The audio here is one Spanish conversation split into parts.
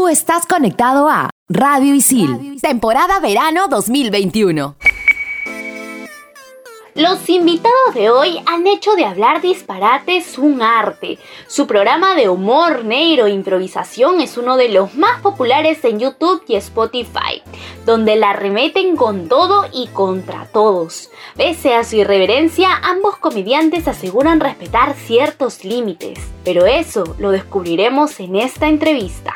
Tú estás conectado a Radio Isil, temporada verano 2021. Los invitados de hoy han hecho de hablar disparates un arte. Su programa de humor negro e improvisación es uno de los más populares en YouTube y Spotify, donde la remeten con todo y contra todos. Pese a su irreverencia, ambos comediantes aseguran respetar ciertos límites, pero eso lo descubriremos en esta entrevista.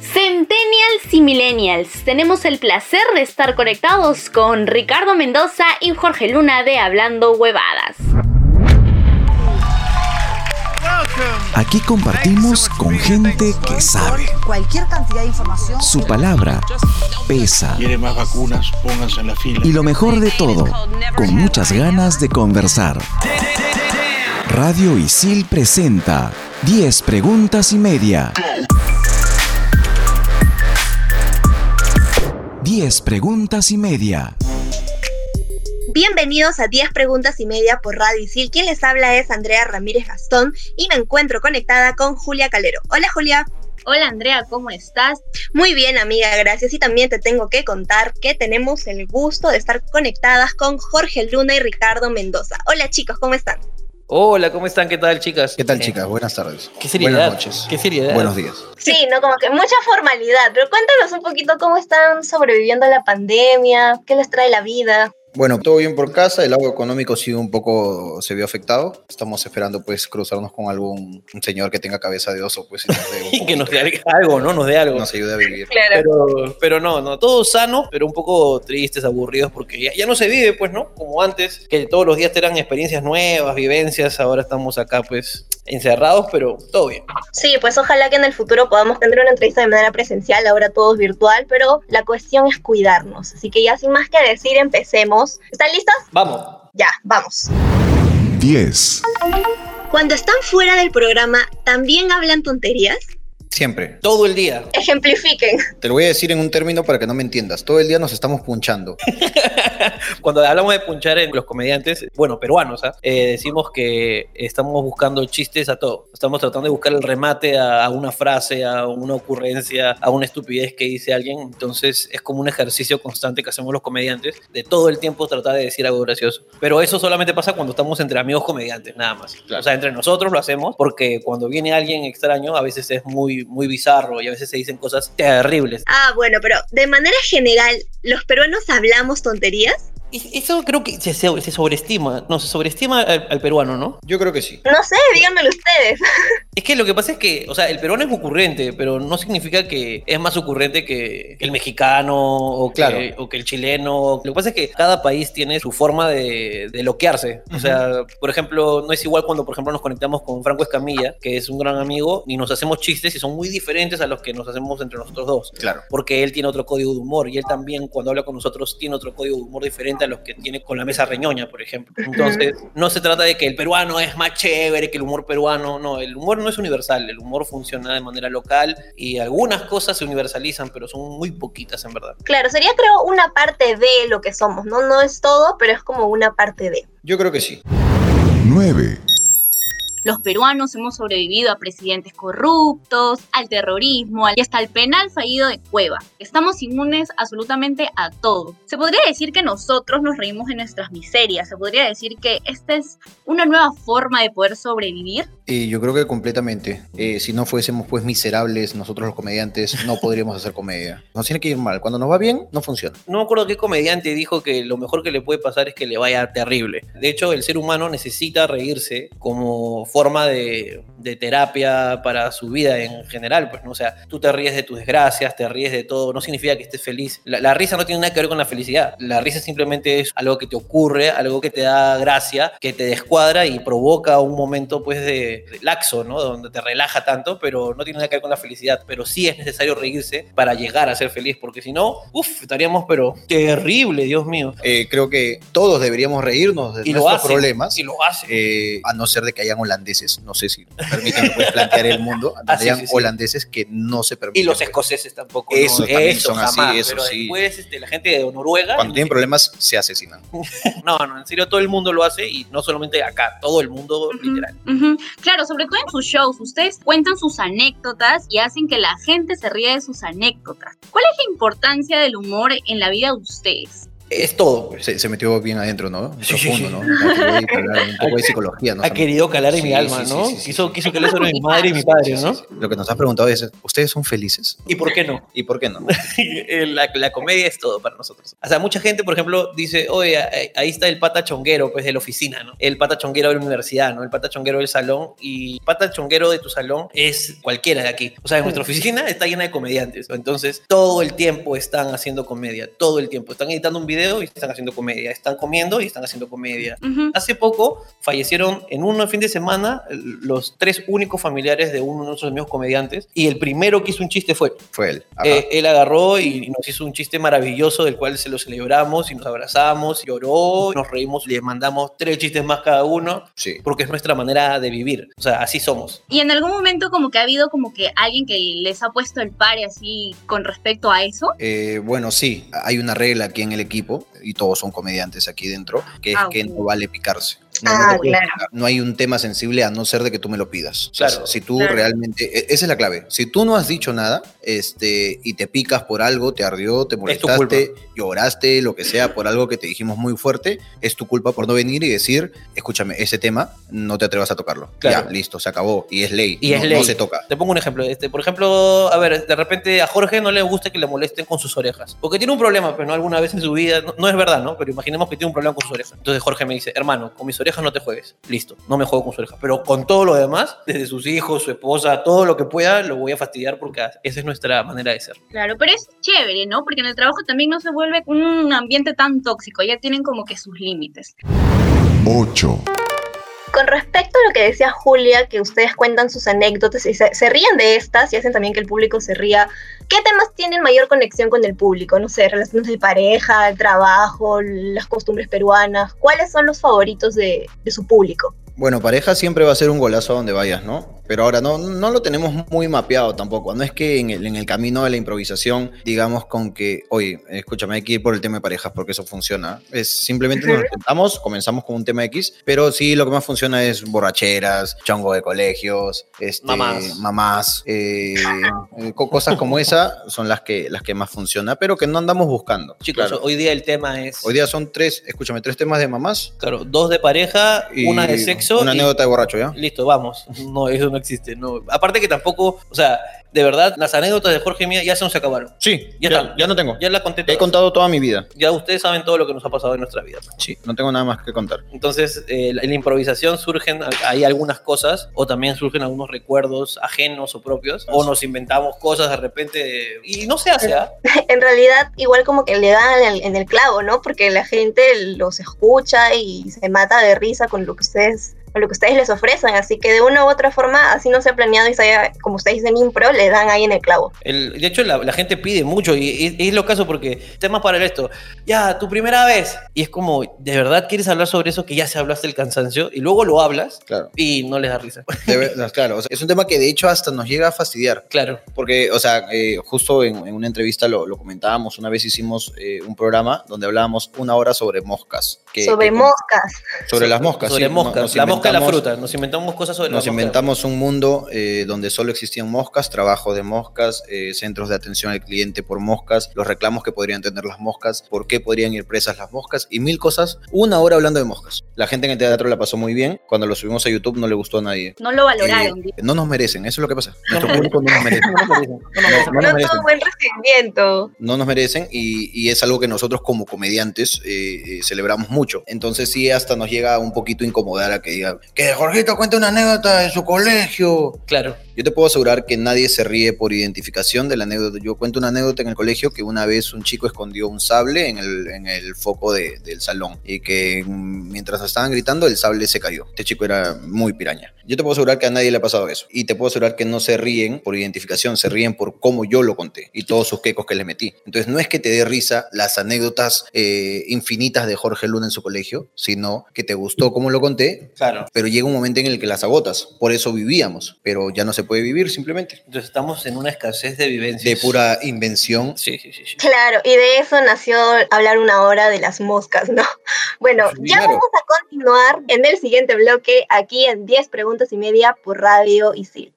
Centennials y Millennials, tenemos el placer de estar conectados con Ricardo Mendoza y Jorge Luna de Hablando Huevadas. Aquí compartimos con gente que sabe. Cualquier cantidad de información. Su palabra pesa. Quiere más vacunas, pónganse en la fila. Y lo mejor de todo, con muchas ganas de conversar. Radio Isil presenta 10 preguntas y media. 10 preguntas y media. Bienvenidos a 10 preguntas y media por Radio Isil. Quien les habla es Andrea Ramírez Gastón y me encuentro conectada con Julia Calero. Hola Julia. Hola Andrea, ¿cómo estás? Muy bien amiga, gracias. Y también te tengo que contar que tenemos el gusto de estar conectadas con Jorge Luna y Ricardo Mendoza. Hola chicos, ¿cómo están? Hola, ¿cómo están? ¿Qué tal, chicas? ¿Qué tal, chicas? Buenas tardes. ¿Qué seriedad? Buenas noches. ¿Qué seriedad? Buenos días. Sí, no, como que mucha formalidad, pero cuéntanos un poquito cómo están sobreviviendo a la pandemia, qué les trae la vida. Bueno, todo bien por casa, el lado económico sí un poco se vio afectado. Estamos esperando pues cruzarnos con algún un señor que tenga cabeza de oso, pues y nos que nos dé algo, ¿no? Nos dé algo. nos ayude a vivir. Claro. Pero, pero no, no, todo sano, pero un poco tristes, aburridos, porque ya, ya no se vive, pues, ¿no? Como antes, que todos los días eran experiencias nuevas, vivencias, ahora estamos acá, pues, encerrados, pero todo bien. Sí, pues ojalá que en el futuro podamos tener una entrevista de manera presencial, ahora todo es virtual, pero la cuestión es cuidarnos. Así que ya sin más que decir, empecemos. ¿Están listos? Vamos. Ya, vamos. 10. Cuando están fuera del programa, ¿también hablan tonterías? Siempre. Todo el día. Ejemplifiquen. Te lo voy a decir en un término para que no me entiendas. Todo el día nos estamos punchando. Cuando hablamos de punchar en los comediantes, bueno, peruanos, ¿ah? Eh, decimos que estamos buscando chistes a todo. Estamos tratando de buscar el remate a, a una frase, a una ocurrencia, a una estupidez que dice alguien. Entonces es como un ejercicio constante que hacemos los comediantes de todo el tiempo tratar de decir algo gracioso. Pero eso solamente pasa cuando estamos entre amigos comediantes, nada más. O sea, entre nosotros lo hacemos porque cuando viene alguien extraño a veces es muy, muy bizarro y a veces se dicen cosas terribles. Ah, bueno, pero de manera general, ¿los peruanos hablamos tonterías? Y Eso creo que se, se- se sobreestima, no, se sobreestima al, al peruano, ¿no? Yo creo que sí. No sé, díganmelo ustedes. Es que lo que pasa es que, o sea, el peruano es ocurrente, pero no significa que es más ocurrente que el mexicano o que, Claro. o que el chileno. Lo que pasa es que cada país tiene su forma de, de loquearse. O sea, por ejemplo, no es igual cuando, por ejemplo, nos conectamos con Franco Escamilla, que es un gran amigo, y nos hacemos chistes y son muy diferentes a los que nos hacemos entre nosotros dos. Claro. Porque él tiene otro código de humor y él también, cuando habla con nosotros, tiene otro código de humor diferente a los que tiene con la mesa reñoña, por ejemplo. Entonces, no se trata de que el peruano es más chévere que el humor peruano. No, el humor no es universal. El humor funciona de manera local y algunas cosas se universalizan, pero son muy poquitas en verdad. Claro, sería creo una parte de lo que somos, ¿no? No es todo, pero es como una parte de. Yo creo que sí. 9. Los peruanos hemos sobrevivido a presidentes corruptos, al terrorismo y hasta al penal fallido de Cueva. Estamos inmunes absolutamente a todo. Se podría decir que nosotros nos reímos de nuestras miserias. Se podría decir que esta es una nueva forma de poder sobrevivir. Eh, yo creo que completamente. Eh, si no fuésemos pues miserables, nosotros los comediantes no podríamos hacer comedia. Nos tiene que ir mal. Cuando nos va bien, no funciona. No me acuerdo qué comediante dijo que lo mejor que le puede pasar es que le vaya terrible. De hecho, el ser humano necesita reírse como forma de, de terapia para su vida en general. Pues, ¿no? O sea, tú te ríes de tus desgracias, te ríes de todo, no significa que estés feliz. La, la risa no tiene nada que ver con la felicidad. La risa simplemente es algo que te ocurre, algo que te da gracia, que te descuadra y provoca un momento pues de, de laxo, ¿no? Donde te relaja tanto, pero no tiene nada que ver con la felicidad. Pero sí es necesario reírse para llegar a ser feliz, porque si no, uff, estaríamos pero terrible, Dios mío. Eh, creo que todos deberíamos reírnos de Y lo nuestros hacen, problemas. y lo hace. eh, a no ser de que hayan holandeses, no sé si permiten puedes plantear el mundo, donde Ah, sí, hayan sí, sí. holandeses que no se permiten. Y los pues. escoceses tampoco. Eso ¿no? también son así, eso pero sí. Después este, la gente de Noruega. Cuando tienen problemas, se asesinan. No, no, en serio todo el mundo lo hace y no solamente acá, todo el mundo literal. Claro, sobre todo en sus shows, ustedes cuentan sus anécdotas y hacen que la gente se ríe de sus anécdotas. ¿Cuál es la importancia del humor en la vida de ustedes? Es todo. Se, se metió bien adentro, ¿no? Sí, Profundo, sí, ¿no? Hay que hablar un poco de psicología, ¿no? Ha querido calar en mi Sí, alma, sí, ¿no? sí, sí, sí, quiso, sí. quiso que le sobre mi madre y mi padre, ¿no? Sí, sí, sí. Lo que nos has preguntado es, ¿ustedes son felices? ¿Y por qué no? ¿Y por qué no? la, la comedia es todo para nosotros. O sea, mucha gente, por ejemplo, dice, oye, ahí- ahí está el pata chonguero, pues, de la oficina, ¿no? El pata chonguero de la universidad, ¿no? El pata chonguero del salón. Y el pata chonguero de tu salón es cualquiera de aquí. O sea, en nuestra oficina está llena de comediantes. Entonces, todo el tiempo están haciendo comedia. Todo el tiempo. Están editando un video y están haciendo comedia. Están comiendo y están haciendo comedia. Ujú. Hace poco fallecieron en un fin de semana los tres únicos familiares de uno de nuestros amigos comediantes y el primero que hizo un chiste fue Fue él. Eh, él agarró y nos hizo un chiste maravilloso del cual se lo celebramos y nos abrazamos, lloró, nos reímos, le mandamos tres chistes más cada uno sí. porque es nuestra manera de vivir. O sea, así somos. Y en algún momento como que ha habido como que alguien que les ha puesto el pare así con respecto a eso. Eh, bueno, sí, hay una regla aquí en el equipo, y todos son comediantes aquí dentro, que es Ah, que no vale picarse. No, Ah, no claro. hay un tema sensible a no ser de que tú me lo pidas. O sea, Claro, si tú claro. realmente, e- esa es la clave. Si tú no has dicho nada, este, y te picas por algo, te ardió, te molestaste, lloraste, lo que sea, por algo que te dijimos muy fuerte, es tu culpa por no venir y decir, escúchame, ese tema no te atrevas a tocarlo. Claro. Ya, listo, se acabó. Y es ley. Y no, es ley. no se toca. Te pongo un ejemplo. Este, por ejemplo, a ver, de repente a Jorge no le gusta que le molesten con sus orejas. Porque tiene un problema, pero no alguna vez en su vida. No, no es verdad, ¿no? Pero imaginemos que tiene un problema con sus orejas. Entonces Jorge me dice, hermano, con mis orejas no te juegues. Listo, no me juego con sus orejas. Pero con todo lo demás, desde sus hijos, su esposa, todo lo que pueda, lo voy a fastidiar porque esa es nuestra manera de ser. Claro, pero es chévere, ¿no? Porque en el trabajo también no se vuelve un ambiente tan tóxico, ya tienen como que sus límites. 8. Con respecto a lo que decía Julia, que ustedes cuentan sus anécdotas y se, ríen de estas y hacen también que el público se ría, ¿qué temas tienen mayor conexión con el público? No sé, relaciones de pareja, el trabajo, las costumbres peruanas. ¿Cuáles son los favoritos de su público? Bueno, pareja siempre va a ser un golazo a donde vayas, ¿no? Pero ahora no, no lo tenemos muy mapeado tampoco. No es que en el, en el camino de la improvisación digamos con que, oye, escúchame, hay que ir por el tema de parejas porque eso funciona. Es simplemente nos sentamos, comenzamos con un tema X, pero sí lo que más funciona es borracheras, chongo de colegios, este, Mamás. mamás, eh, eh, co- cosas como esa son las que, las que más funcionan, pero que no andamos buscando. Chicos, Claro. hoy día el tema es, Hoy día son tres, escúchame, tres temas de mamás claro, dos de pareja, y una de sexo. Una y- anécdota de borracho, ¿ya? Listo, vamos. No, eso no existe. No. Aparte que tampoco, o sea, de verdad, las anécdotas de Jorge y mía ya se nos acabaron. Sí, Ya ya, ya no tengo. Ya la conté He contado toda mi vida. Ya ustedes saben todo lo que nos ha pasado en nuestra vida. Sí, no tengo nada más que contar. Entonces, eh, en la improvisación surgen ahí algunas cosas, o también surgen algunos recuerdos ajenos o propios, o nos inventamos cosas de repente, de- y no se hace, ¿ah? En realidad, igual como que le dan en el, en el clavo, ¿no? Porque la gente los escucha y se mata de risa con lo que ustedes lo que ustedes les ofrecen, así que de una u otra forma, así no se ha planeado y se haya, como ustedes dicen impro, le dan ahí en el clavo. El- de hecho, la, la gente pide mucho y, y- y es lo caso porque temas para esto. Ya, tu primera vez. Y es como, ¿de verdad quieres hablar sobre eso que ya se hablaste el cansancio? Y luego lo hablas Claro. y no les da risa. Claro, o sea, es un tema que de hecho hasta nos llega a fastidiar. claro. Porque, o sea, eh, justo en, en una entrevista lo, lo comentábamos, una vez hicimos eh, un programa donde hablábamos una hora sobre moscas. que- Sobre que- moscas. Sobre las moscas. Sobre sí. moscas. La mosca la fruta. Nos inventamos cosas sobre Nos la inventamos un mundo eh, donde solo existían moscas, trabajos de moscas, eh, centros de atención al cliente por moscas, los reclamos que podrían tener las moscas, por qué podrían ir presas las moscas y mil cosas. Una hora hablando de moscas. La gente en el teatro la pasó muy bien. Cuando lo subimos a YouTube no le gustó a nadie. No lo valoraron. Eh, no nos merecen, eso es lo que pasa. Nuestro público no nos merece. No nos merecen, no nos. No merecen. buen recibimiento. no nos merecen y, y es algo que nosotros como comediantes eh, eh, celebramos mucho. Entonces sí hasta nos llega un poquito a incomodar a que diga que Jorgito cuente una anécdota de su colegio. Claro. Yo te puedo asegurar que nadie se ríe por identificación de la anécdota. Yo cuento una anécdota en el colegio que una vez un chico escondió un sable en el, en el foco de- del salón y que mientras estaban gritando el sable se cayó. Este chico era muy piraña. Yo te puedo asegurar que a nadie le ha pasado eso. Y te puedo asegurar que no se ríen por identificación, se ríen por cómo yo lo conté y todos sus quecos que le metí. Entonces no es que te dé risa las anécdotas eh, infinitas de Jorge Luna en su colegio, sino que te gustó cómo lo conté Claro. Claro. Pero llega un momento en el que las agotas. Por eso vivíamos, pero ya no se puede vivir simplemente. Entonces estamos en una escasez de vivencia. De pura invención. Sí, sí, sí. sí. Claro, y de eso nació hablar una hora de las moscas, ¿no? Bueno, ya Claro. vamos a continuar en el siguiente bloque, aquí en 10 preguntas y media por Radio Isil.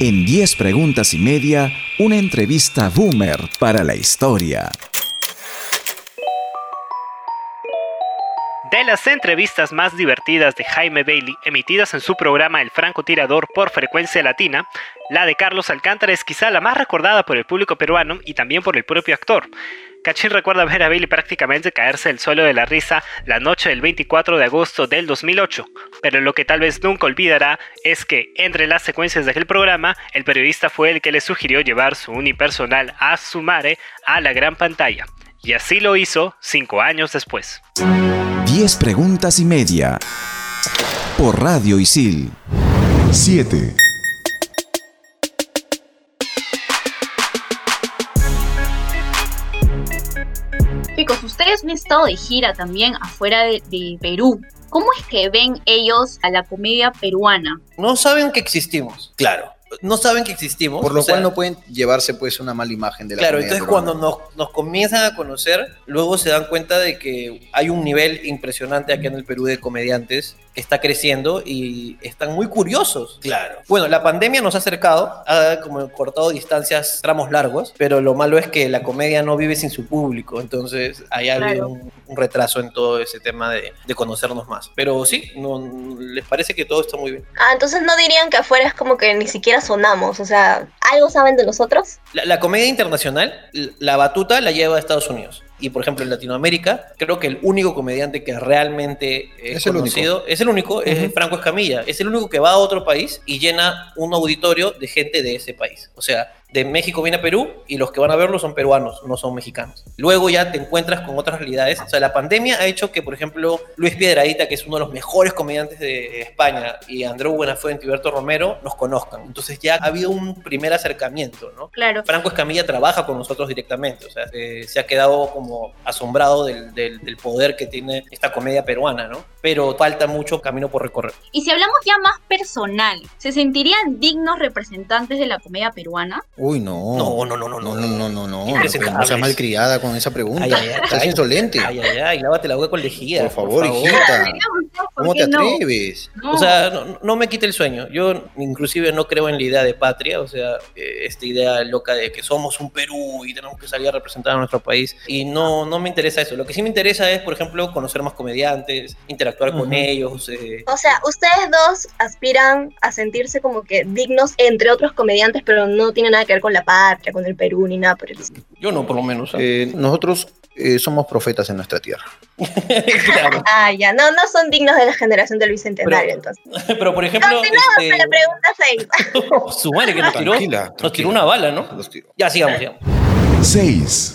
En 10 preguntas y media, una entrevista boomer para la historia. De las entrevistas más divertidas de Jaime Bailey emitidas en su programa El Francotirador por frecuencia latina, la de Carlos Alcántara es quizá la más recordada por el público peruano y también por el propio actor. Cachín recuerda ver a Bailey prácticamente caerse el suelo de la risa la noche del 24 de agosto del 2008, pero lo que tal vez nunca olvidará es que entre las secuencias de aquel programa, el periodista fue el que le sugirió llevar su unipersonal a su madre a la gran pantalla, y así lo hizo cinco años después. 10 preguntas y media. Por Radio Isil. 7. Chicos, ustedes han estado de gira también afuera de, de Perú. ¿Cómo es que ven ellos a la comedia peruana? No saben que existimos. Claro. No saben que existimos. Por lo sea, cual no pueden llevarse pues una mala imagen de la Claro, entonces cuando nos, nos comienzan a conocer, luego se dan cuenta de que hay un nivel impresionante aquí en el Perú de comediantes está creciendo y están muy curiosos. Claro. Bueno, la pandemia nos ha acercado, ha como cortado distancias, tramos largos, pero lo malo es que la comedia no vive sin su público, entonces hay Claro. habido un, un retraso en todo ese tema de, de conocernos más. Pero sí, no, les parece que todo está muy bien. Ah, entonces no dirían que afuera es como que ni siquiera sonamos, o sea, ¿algo saben de nosotros? La, la comedia internacional, la batuta la lleva a Estados Unidos. Y por ejemplo en Latinoamérica, creo que el único comediante que realmente es, Es el conocido, es el único, es Franco Escamilla. Es el único que va a otro país y llena un auditorio de gente de ese país. O sea, de México viene a Perú y los que van a verlo son peruanos, no son mexicanos. Luego ya te encuentras con otras realidades. O sea, la pandemia ha hecho que, por ejemplo, Luis Piedradita, que es uno de los mejores comediantes de España, y Andreu Buenafuente y Berto Romero nos conozcan. Entonces ya ha habido un primer acercamiento, ¿no? Claro. Franco Escamilla trabaja con nosotros directamente, o sea, eh, se ha quedado como asombrado del, del- del poder que tiene esta comedia peruana, ¿no? Pero falta mucho camino por recorrer. Y si hablamos ya más personal, ¿se sentirían dignos representantes de la comedia peruana? Uy, no. No, no, no, no, No, no, no, no, no. No seas malcriada con esa pregunta. Ay, ay, ay, Estás insolente. Ay, ay, ay, lávate la boca con lejía. Por favor, hijita. ¿Cómo ¿Por te atreves? No. O sea, no, no me quite el sueño. Yo inclusive no creo en la idea de patria, o sea, eh, esta idea loca de que somos un Perú y tenemos que salir a representar a nuestro país. Y no, no me interesa eso. Lo que sí me interesa es, por ejemplo, conocer más comediantes, interactuar con Ujú. ellos. eh, O sea, ustedes dos aspiran a sentirse como que dignos entre otros comediantes, pero no tiene nada que ver con la patria, con el Perú, ni nada por el estilo. Yo no, por lo menos. Eh, nosotros eh, somos profetas en nuestra tierra. claro. Ah, ya, no, no son dignos de la generación del Bicentenario, Pero- entonces. Pero, por ejemplo, Continuamos este, con la pregunta 6. su madre que nos tiró, Tranquila, nos tiró una bala, ¿no? Los tiro. Ya, sigamos, sigamos. 6.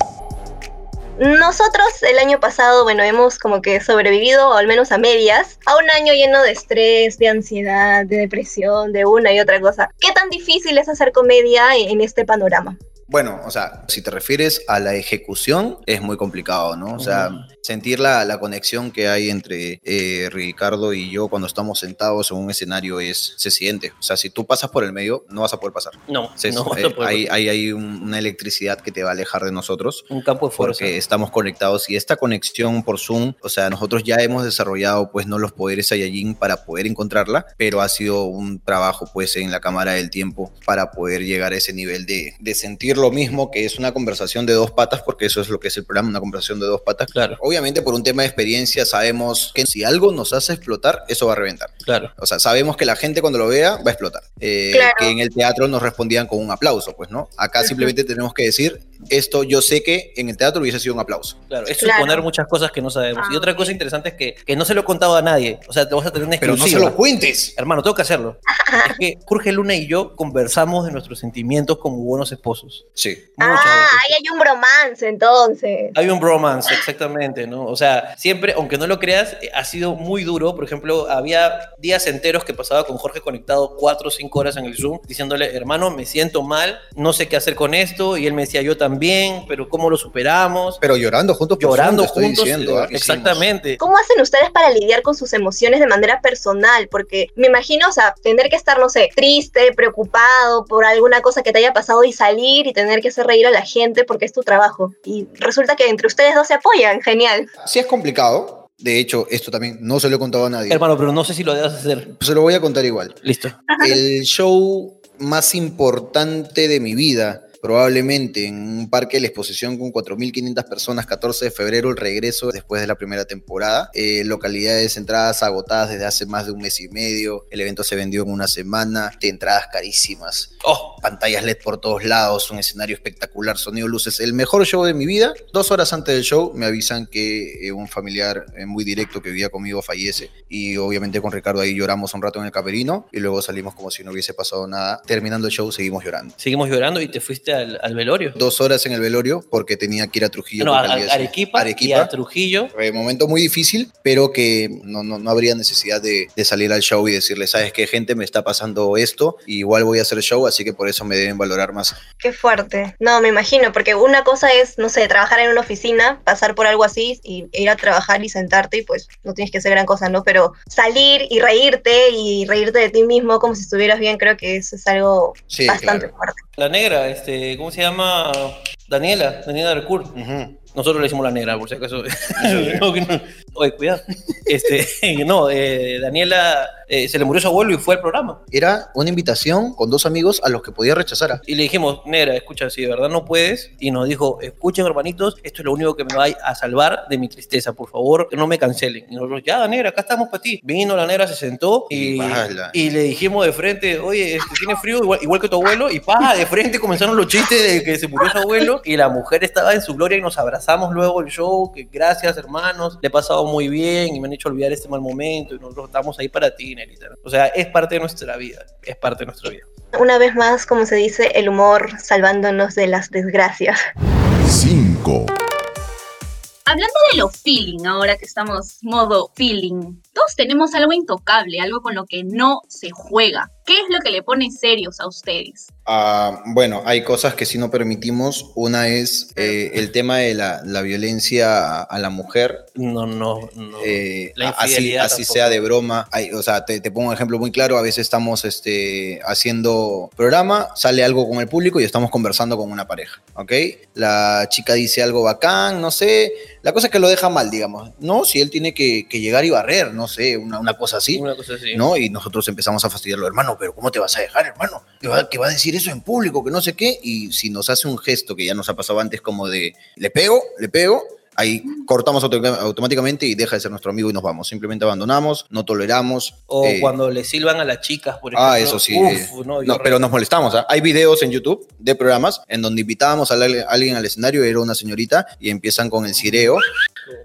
Nosotros el año pasado, bueno, hemos como que sobrevivido, o al menos a medias, a un año lleno de estrés, de ansiedad, de depresión, de una y otra cosa. ¿Qué tan difícil es hacer comedia en este panorama? Bueno, o sea, si te refieres a la ejecución, es muy complicado, ¿no? O sea, sentir la, la conexión que hay entre eh, Ricardo y yo cuando estamos sentados en un escenario es, se siente. O sea, si tú pasas por el medio, no vas a poder pasar. No, Se- no, eh, hay, hay, hay un- una electricidad que te va a alejar de nosotros. un campo de fuerza. porque estamos conectados y esta conexión por Zoom, o sea, nosotros ya hemos desarrollado pues no los poderes Saiyajin para poder encontrarla, pero ha sido un trabajo pues en la cámara del tiempo para poder llegar a ese nivel de, de sentir lo mismo que es una conversación de dos patas, porque eso es lo que es el programa, una conversación de dos patas. Claro. Obviamente por un tema de experiencia sabemos que si algo nos hace explotar, eso va a reventar. Claro. O sea, sabemos que la gente cuando lo vea va a explotar. Eh, Claro. Que en el teatro nos respondían con un aplauso, pues, ¿no? Acá simplemente tenemos que decir, esto yo sé que en el teatro hubiese sido un aplauso. Claro, es Claro. suponer muchas cosas que no sabemos. y Ah, otra ok. cosa interesante es que, que no se lo he contado a nadie. O sea, te vas a tener una Pero no exclusiva. se lo cuentes. Hermano, tengo que hacerlo. es que Jorge Luna y yo conversamos de nuestros sentimientos como buenos esposos. Sí. ah, ahí hay un bromance entonces. Hay un bromance, exactamente, ¿no? O sea, siempre, aunque no lo creas, eh, ha sido muy duro. Por ejemplo, había días enteros que pasaba con Jorge conectado cuatro o cinco horas en el Zoom, diciéndole, hermano, me siento mal, no sé qué hacer con esto. Y él me decía, yo también, pero ¿cómo lo superamos? Pero llorando juntos. por Llorando te estoy juntos. diciendo, eh, exactamente. ¿Cómo hacen ustedes para lidiar con sus emociones de manera personal? Porque me imagino, o sea, tener que estar, no sé, triste, preocupado por alguna cosa que te haya pasado y salir y tener que hacer reír a la gente porque es tu trabajo. Y resulta que entre ustedes dos se apoyan, genial. Sí es complicado. De hecho, esto también no se lo he contado a nadie. Hermano, pero no sé si lo debes hacer. Se lo voy a contar igual. Listo. El show más importante de mi vida, probablemente en un parque de la exposición con 4.500 personas, 14 de febrero, el regreso después de la primera temporada. Eh, localidades, entradas agotadas desde hace más de un mes y medio. El evento se vendió en una semana. De entradas carísimas. Oh, Pantallas LED por todos lados, un escenario espectacular, sonido, luces. El mejor show de mi vida. Dos horas antes del show me avisan que eh, un familiar eh, muy directo que vivía conmigo fallece. Y obviamente con Ricardo ahí lloramos un rato en el camerino y luego salimos como si no hubiese pasado nada. Terminando el show seguimos llorando. seguimos llorando y te fuiste al, al velorio. Dos horas en el velorio porque tenía que ir a Trujillo. No, a, a- siguiente- Arequipa, y Arequipa. a Trujillo. Fue un momento muy difícil, pero que no, no, no habría necesidad de, de salir al show y decirle, ¿sabes qué, gente? Me está pasando esto, y igual voy a hacer show, así que por eso me deben valorar más. Qué fuerte. No, me imagino, porque una cosa es, no sé, trabajar en una oficina, pasar por algo así y ir a trabajar y sentarte y pues no tienes que hacer gran cosa, ¿no? Pero salir y reírte y reírte de ti mismo como si estuvieras bien, creo que eso es algo Sí, bastante claro. fuerte. La negra, este, ¿cómo se llama? Daniela, Daniela Arcourt. Ujú. Nosotros le decimos la negra, por si acaso. No, que no. Oye, cuidado. Este, no, eh, Daniela eh, se le murió su abuelo y fue al programa. Era una invitación con dos amigos a los que podía rechazar. Y le dijimos, negra, escucha, si de verdad no puedes. Y nos dijo, escuchen, hermanitos, esto es lo único que me va a salvar de mi tristeza. Por favor, que no me cancelen. Y nosotros, ya, negra, acá estamos para ti. Vino la negra, se sentó y, y le dijimos de frente, oye, este, ¿tiene frío igual, igual que tu abuelo? Y pa, de frente comenzaron los chistes de que se murió su abuelo. Y la mujer estaba en su gloria y nos abrazamos luego el show. Que gracias, hermanos, le he pasado muy bien y me han hecho olvidar este mal momento. Y nosotros estamos ahí para ti, Nerita. O sea, es parte de nuestra vida. Es parte de nuestra vida. Una vez más, como se dice, el humor salvándonos de las desgracias. 5, Hablando de lo feeling, ahora que estamos modo feeling, todos tenemos algo intocable, algo con lo que no se juega. ¿Qué es lo que le pone serios a ustedes? Ah, bueno, hay cosas que sí no permitimos. Una es eh, el tema de la, la violencia a, a la mujer. No, no, no. eh, La así infidelidad así sea de broma. Hay- o sea, te, te pongo un ejemplo muy claro. A veces estamos este, haciendo programa, sale algo con el público y estamos conversando con una pareja. ¿Ok? La chica dice algo bacán, no sé. La cosa es que lo deja mal, digamos. No, si él tiene que, que llegar y barrer, no sé, una, una cosa así. Una cosa así. ¿no? Y nosotros empezamos a fastidiarlo, hermano, pero ¿cómo te vas a dejar, hermano? Que va, que va a decir eso en público, que no sé qué. Y si nos hace un gesto que ya nos ha pasado antes, como de le pego, le pego, ahí cortamos auto- automáticamente y deja de ser nuestro amigo y nos vamos. Simplemente abandonamos, no toleramos. O eh, cuando le silban a las chicas, por ejemplo. Ah, eso sí. Uf, eh, no, no, pero nos molestamos. ¿ah? Hay videos en YouTube de programas en donde invitábamos a la- a alguien al escenario, era una señorita, y empiezan con el cireo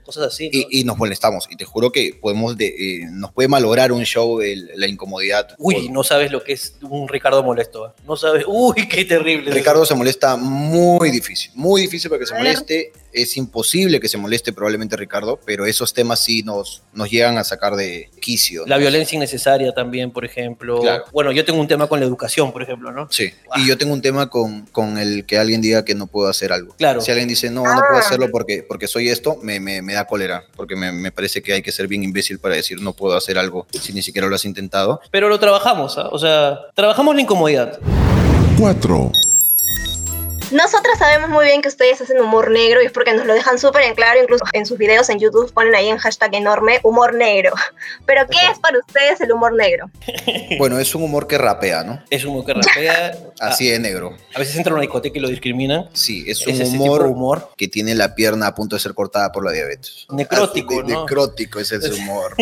Cosas así. ¿no? y, y nos molestamos. Y te juro que podemos de- eh, nos puede malograr un show el- la incomodidad. Uy, Por- no sabes lo que es un Ricardo molesto. ¿eh? No sabes. Uy, qué terrible. Ricardo se molesta muy difícil, muy difícil para que se moleste. Es imposible que se moleste probablemente Ricardo, pero esos temas sí nos, nos llegan a sacar de quicio. La violencia innecesaria también, por ejemplo. Claro. Bueno, yo tengo un tema con la educación, por ejemplo, ¿no? Sí, y yo tengo un tema con, con el que alguien diga que no puedo hacer algo. Claro. Si alguien dice, no, no puedo hacerlo porque, porque soy esto, me, me- me da cólera, porque me, me parece que hay que ser bien imbécil para decir no puedo hacer algo si ni siquiera lo has intentado. Pero lo trabajamos, ¿ah? O sea, trabajamos la incomodidad. 4, Nosotras sabemos muy bien que ustedes hacen humor negro y es porque nos lo dejan súper en claro, incluso en sus videos en YouTube ponen ahí en hashtag enorme humor negro. Pero ¿qué es para ustedes el humor negro? Bueno, es un humor que rapea, ¿no? Es un humor que rapea. Así de negro. A veces entra a una discoteca y lo discriminan. Sí, es un humor, humor. que tiene la pierna a punto de ser cortada por la diabetes. Necrótico, de- ¿no? Necrótico es ese humor.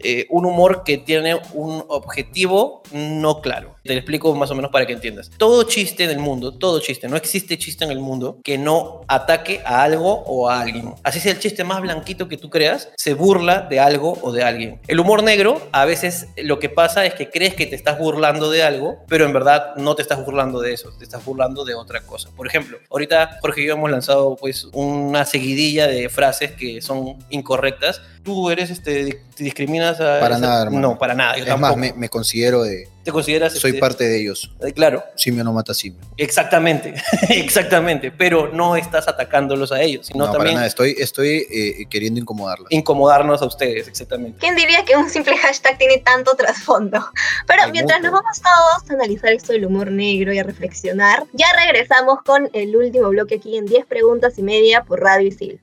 Eh, un humor que tiene un objetivo no claro. Te lo explico más o menos para que entiendas. Todo chiste en el mundo, todo chiste, no existe chiste en el mundo que no ataque a algo o a alguien. Así sea el chiste más blanquito que tú creas, se burla de algo o de alguien. El humor negro, a veces lo que pasa es que crees que te estás burlando de algo, pero en verdad no te estás burlando de eso, te estás burlando de otra cosa. Por ejemplo, ahorita Jorge y yo hemos lanzado pues una seguidilla de frases que son incorrectas. Tú eres, este, te discriminas a... Para nada, hermano. No, para nada. Yo Es más, tampoco. me, me considero de. ¿Te consideras... Soy este, parte de ellos. eh, Claro, Simio no mata simio. exactamente, exactamente, pero no estás atacándolos a ellos, sino No, para también nada. Estoy, estoy eh, queriendo incomodarla. incomodarnos a ustedes, exactamente. ¿Quién diría que un simple hashtag tiene tanto trasfondo? Pero Hay mientras mucho. nos vamos todos a analizar esto del humor negro y a reflexionar, ya regresamos con el último bloque aquí en 10 preguntas y media por Radio Isil.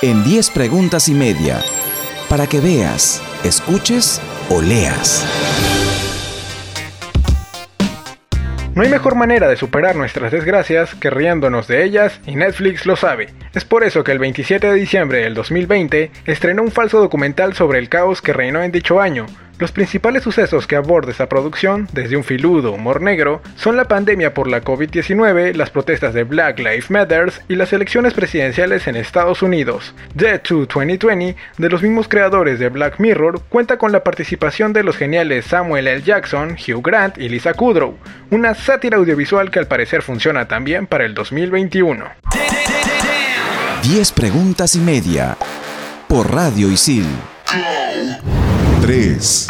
En 10 preguntas y media. Para que veas, escuches o leas. No hay mejor manera de superar nuestras desgracias que riéndonos de ellas y Netflix lo sabe. Es por eso que el 27 de diciembre del 2020 estrenó un falso documental sobre el caos que reinó en dicho año. Los principales sucesos que aborda esta producción, desde un filudo humor negro, son la pandemia por la COVID-19, las protestas de Black Lives Matter y las elecciones presidenciales en Estados Unidos. Dead to 2020, de los mismos creadores de Black Mirror, cuenta con la participación de los geniales Samuel L. Jackson, Hugh Grant y Lisa Kudrow, una sátira audiovisual que al parecer funciona también para el 2021. 10 preguntas y media. Por Radio Isil. 3.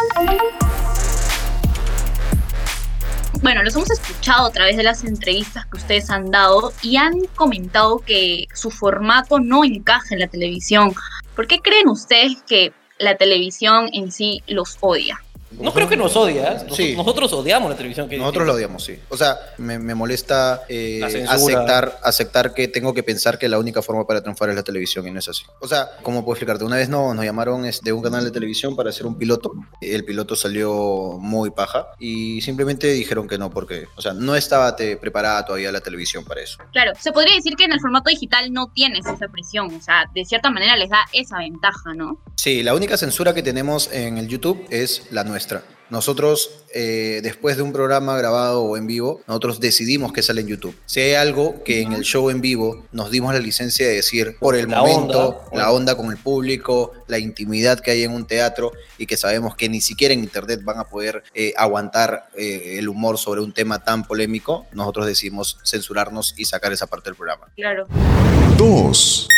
Bueno, los hemos escuchado a través de las entrevistas que ustedes han dado y han comentado que su formato no encaja en la televisión. ¿Por qué creen ustedes que la televisión en sí los odia? No creo que nos odias. Nos- Sí. Nosotros odiamos la televisión. que Nosotros lo odiamos, sí. O sea, me, me molesta eh, La aceptar, aceptar que tengo que pensar que la única forma para triunfar es la televisión y no es así. O sea, ¿cómo puedo explicarte? Una vez no, nos llamaron es, de un canal de televisión para hacer un piloto. El piloto salió muy paja y simplemente dijeron que no porque, o sea, no estaba te- preparada todavía la televisión para eso. Claro, se podría decir que en el formato digital no tienes esa presión, o sea, de cierta manera les da esa ventaja, ¿no? Sí, la única censura que tenemos en el YouTube es la nuestra. Nosotros, eh, después de un programa grabado o en vivo, nosotros decidimos que sale en YouTube. Si hay algo que en el show en vivo nos dimos la licencia de decir por el La momento, onda. la onda con el público, la intimidad que hay en un teatro y que sabemos que ni siquiera en internet van a poder eh, aguantar eh, el humor sobre un tema tan polémico, nosotros decidimos censurarnos y sacar esa parte del programa. Claro. 2.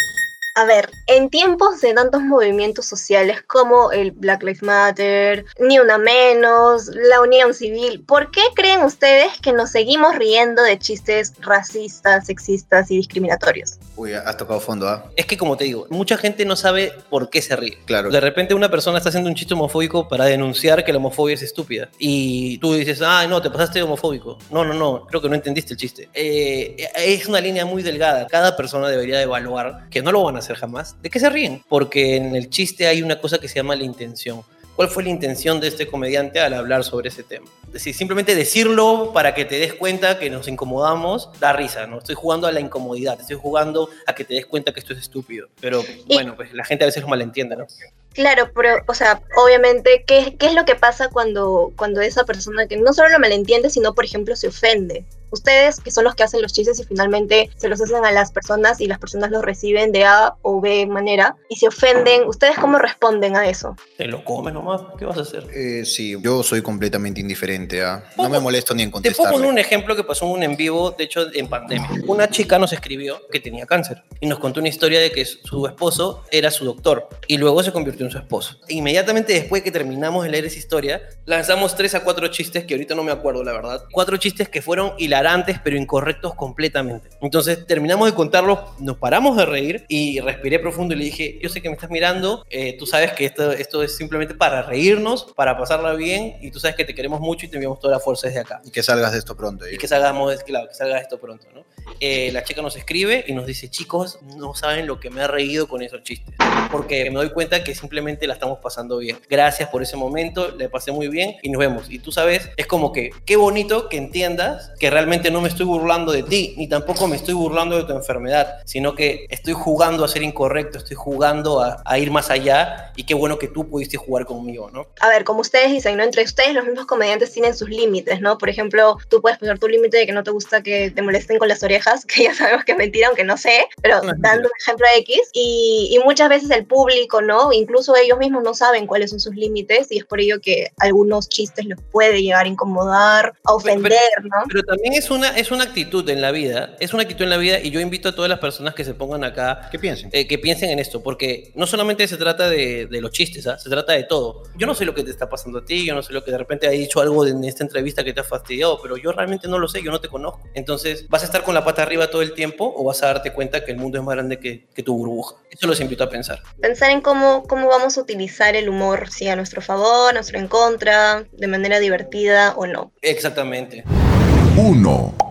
A ver, en tiempos de tantos movimientos sociales como el Black Lives Matter, Ni Una Menos, la Unión Civil, ¿por qué creen ustedes que nos seguimos riendo de chistes racistas, sexistas y discriminatorios? Uy, has tocado fondo, ¿ah? Es que como te digo, mucha gente no sabe por qué se ríe. Claro. De repente una persona está haciendo un chiste homofóbico para denunciar que la homofobia es estúpida. Y tú dices, ah, no, te pasaste de homofóbico. No, no, no, creo que no entendiste el chiste. Eh, es una línea muy delgada. Cada persona debería de evaluar, que no lo van a hacer jamás, de qué se ríen. Porque en el chiste hay una cosa que se llama la intención. ¿Cuál fue la intención de este comediante al hablar sobre ese tema? Es decir, simplemente decirlo para que te des cuenta que nos incomodamos, da risa, ¿no? Estoy jugando a la incomodidad, estoy jugando a que te des cuenta que esto es estúpido. Pero bueno, pues la gente a veces lo malentiende, ¿no? Claro, pero, o sea, obviamente, ¿qué, qué es lo que pasa cuando, cuando esa persona que no solo lo malentiende, sino, por ejemplo, se ofende? Ustedes, que son los que hacen los chistes y finalmente se los hacen a las personas y las personas los reciben de A o B manera y se ofenden, ¿ustedes cómo responden a eso? Te lo comes nomás, ¿qué vas a hacer? Eh, sí, yo soy completamente indiferente, ¿ah? No me molesto ni en Te contestar. poner un ejemplo que pasó en un en vivo, de hecho, en pandemia. Una chica nos escribió que tenía cáncer y nos contó una historia de que su esposo era su doctor y luego se convirtió en su esposo. Inmediatamente después que terminamos de leer esa historia, lanzamos tres a cuatro chistes que ahorita no me acuerdo, la verdad. Cuatro chistes que fueron hilarantes pero incorrectos completamente. Entonces terminamos de contarlos, nos paramos de reír y respiré profundo y le dije, yo sé que me estás mirando, eh, tú sabes que esto, esto es simplemente para reírnos, para pasarla bien y tú sabes que te queremos mucho y te enviamos toda la fuerza desde acá Y que salgas de esto pronto. ¿eh? y que salgamos, claro, que salga esto pronto, ¿no? Eh, la chica nos escribe y nos dice, chicos, no saben lo que me ha reído con esos chistes, porque me doy cuenta que simplemente la estamos pasando bien. Gracias por ese momento, le pasé muy bien y nos vemos. Y tú sabes, es como que, qué bonito que entiendas que realmente no me estoy burlando de ti, ni tampoco me estoy burlando de tu enfermedad, sino que estoy jugando a ser incorrecto, estoy jugando a, a ir más allá y qué bueno que tú pudiste jugar conmigo, ¿no? A ver, como ustedes dicen, ¿no? Entre ustedes los mismos comediantes tienen sus límites, ¿no? Por ejemplo, tú puedes poner tu límite de que no te gusta que te molesten con las orejas, que ya sabemos que es mentira, aunque no sé, pero dando un ejemplo X, y, y muchas veces el público, ¿no? Incluso ellos mismos no saben cuáles son sus límites y es por ello que algunos chistes los puede llegar a incomodar, a ofender, ¿no? Pero también es una, es una actitud en la vida, es una actitud en la vida y yo invito a todas las personas que se pongan acá, que piensen, eh, que piensen en esto, porque no solamente se trata de, de los chistes, ¿ah? se trata de todo. Yo no sé lo que te está pasando a ti, yo no sé lo que de repente ha dicho algo en esta entrevista que te ha fastidiado, pero yo realmente no lo sé, yo no te conozco. Entonces, ¿vas a estar con la pata arriba todo el tiempo o vas a darte cuenta que el mundo es más grande que, que tu burbuja? Eso los invito a pensar. Pensar en cómo, cómo vamos a utilizar el humor, si a nuestro favor, a nuestro en contra, de manera divertida o no. Exactamente. 1.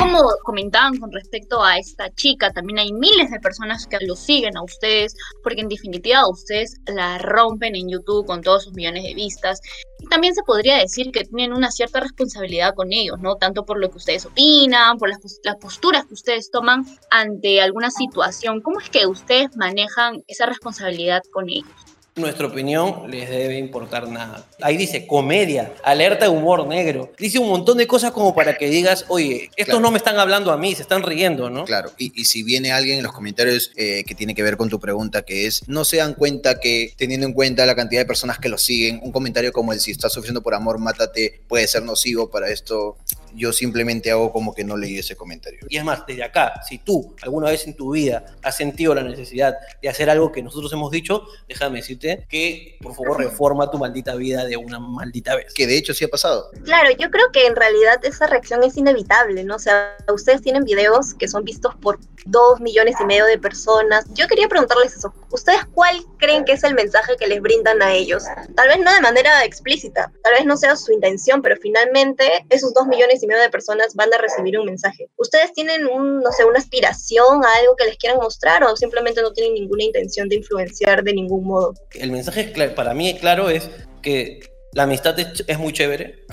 Como comentaban con respecto a esta chica, también hay miles de personas que lo siguen a ustedes, porque en definitiva ustedes la rompen en YouTube con todos sus millones de vistas. Y también se podría decir que tienen una cierta responsabilidad con ellos, ¿no? Tanto por lo que ustedes opinan, por las, las posturas que ustedes toman ante alguna situación. ¿Cómo es que ustedes manejan esa responsabilidad con ellos? Nuestra opinión les debe importar nada. Ahí dice comedia, alerta de humor negro. Dice un montón de cosas como para que digas, oye, estos Claro. no me están hablando a mí, se están riendo, ¿no? Claro, y, y si viene alguien en los comentarios eh, que tiene que ver con tu pregunta, que es, no se dan cuenta que teniendo en cuenta la cantidad de personas que lo siguen, un comentario como el si estás sufriendo por amor, mátate, puede ser nocivo para esto. Yo simplemente hago como que no leí ese comentario. Y es más, desde acá, si tú alguna vez en tu vida has sentido la necesidad de hacer algo que nosotros hemos dicho, déjame decirte que por favor reforma tu maldita vida de una maldita vez. Que de hecho sí ha pasado. Claro, yo creo que en realidad esa reacción es inevitable, ¿no? O sea, ustedes tienen videos que son vistos por dos millones y medio de personas. Yo quería preguntarles eso. ¿Ustedes cuál creen que es el mensaje que les brindan a ellos? Tal vez no de manera explícita, tal vez no sea su intención, pero finalmente esos dos millones y medio de personas van a recibir un mensaje. ¿Ustedes tienen un, no sé, una aspiración a algo que les quieran mostrar o simplemente no tienen ninguna intención de influenciar de ningún modo? El mensaje para mí claro es que la amistad es, es muy chévere,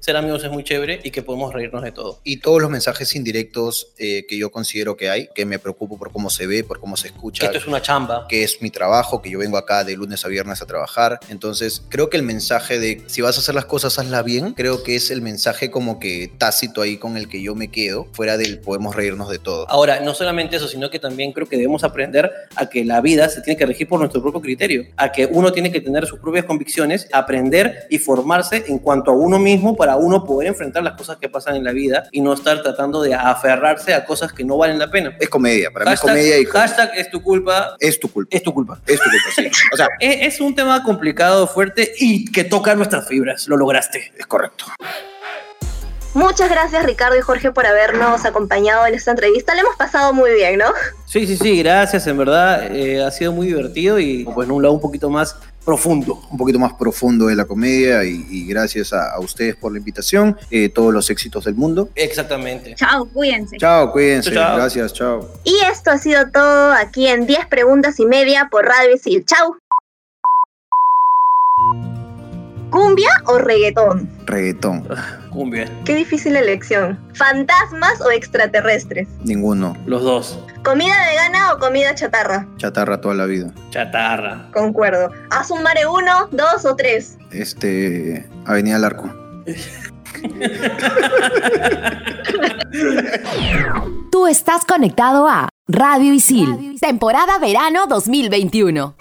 ser amigos es muy chévere y que podemos reírnos de todo. Y todos los mensajes indirectos eh, que yo considero que hay, que me preocupo por cómo se ve, por cómo se escucha. Que esto es una chamba. Que es mi trabajo, que yo vengo acá de lunes a viernes a trabajar. Entonces, creo que el mensaje de si vas a hacer las cosas, hazla bien, creo que es el mensaje como que tácito ahí con el que yo me quedo, fuera del podemos reírnos de todo. Ahora, no solamente eso, sino que también creo que debemos aprender a que la vida se tiene que regir por nuestro propio criterio, a que uno tiene que tener sus propias convicciones, aprender y formarse en cuanto a uno mismo para uno poder enfrentar las cosas que pasan en la vida y no estar tratando de aferrarse a cosas que no valen la pena. Es comedia, para mí es Hashtag- comedia y hashtag es tu culpa. es tu culpa. Es tu culpa. Es tu culpa, sí. O sea, Es, es un tema complicado, fuerte y que toca nuestras fibras. Lo lograste. es correcto. Muchas gracias Ricardo y Jorge por habernos acompañado en esta entrevista. Le hemos pasado muy bien, ¿no? Sí, sí, sí, gracias. En verdad eh, ha sido muy divertido y pues en un lado un poquito más profundo. un poquito más profundo de la comedia y, y gracias a, a ustedes por la invitación. Eh, todos los éxitos del mundo. Exactamente. Chao, cuídense. Chao, cuídense. Chao, chao. Gracias, chao. Y esto ha sido todo aquí en 10 preguntas y media por Radio Isil. ¡Chau! ¿Cumbia o reggaetón? Reggaetón. Cumbia. Qué difícil elección. ¿Fantasmas o extraterrestres? Ninguno. Los dos. ¿Comida vegana o comida chatarra? Chatarra toda la vida. Chatarra. Concuerdo. ¿Haz un mare uno, dos o tres? Este. Avenida Larco. Tú estás conectado a Radio Isil, temporada verano 2021.